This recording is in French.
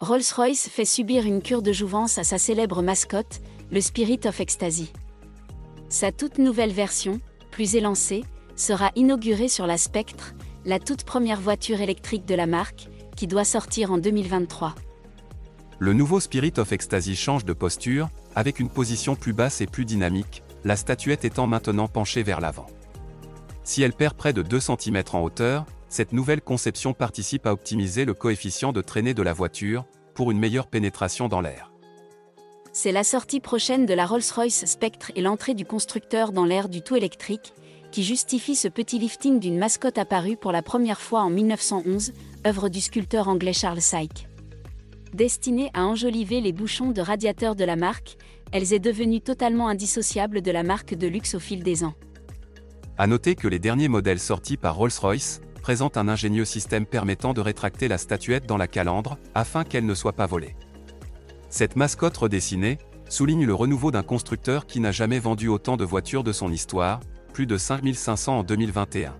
Rolls-Royce fait subir une cure de jouvence à sa célèbre mascotte, le Spirit of Ecstasy. Sa toute nouvelle version, plus élancée, sera inaugurée sur la Spectre, la toute première voiture électrique de la marque, qui doit sortir en 2023. Le nouveau Spirit of Ecstasy change de posture, avec une position plus basse et plus dynamique, la statuette étant maintenant penchée vers l'avant. Si elle perd près de 2 cm en hauteur, cette nouvelle conception participe à optimiser le coefficient de traînée de la voiture, pour une meilleure pénétration dans l'air. C'est la sortie prochaine de la Rolls-Royce Spectre et l'entrée du constructeur dans l'ère du tout électrique, qui justifie ce petit lifting d'une mascotte apparue pour la première fois en 1911, œuvre du sculpteur anglais Charles Syke. Destinée à enjoliver les bouchons de radiateurs de la marque, elle est devenue totalement indissociable de la marque de luxe au fil des ans. À noter que les derniers modèles sortis par Rolls-Royce, présente un ingénieux système permettant de rétracter la statuette dans la calandre, afin qu'elle ne soit pas volée. Cette mascotte redessinée, souligne le renouveau d'un constructeur qui n'a jamais vendu autant de voitures de son histoire, plus de 5500 en 2021.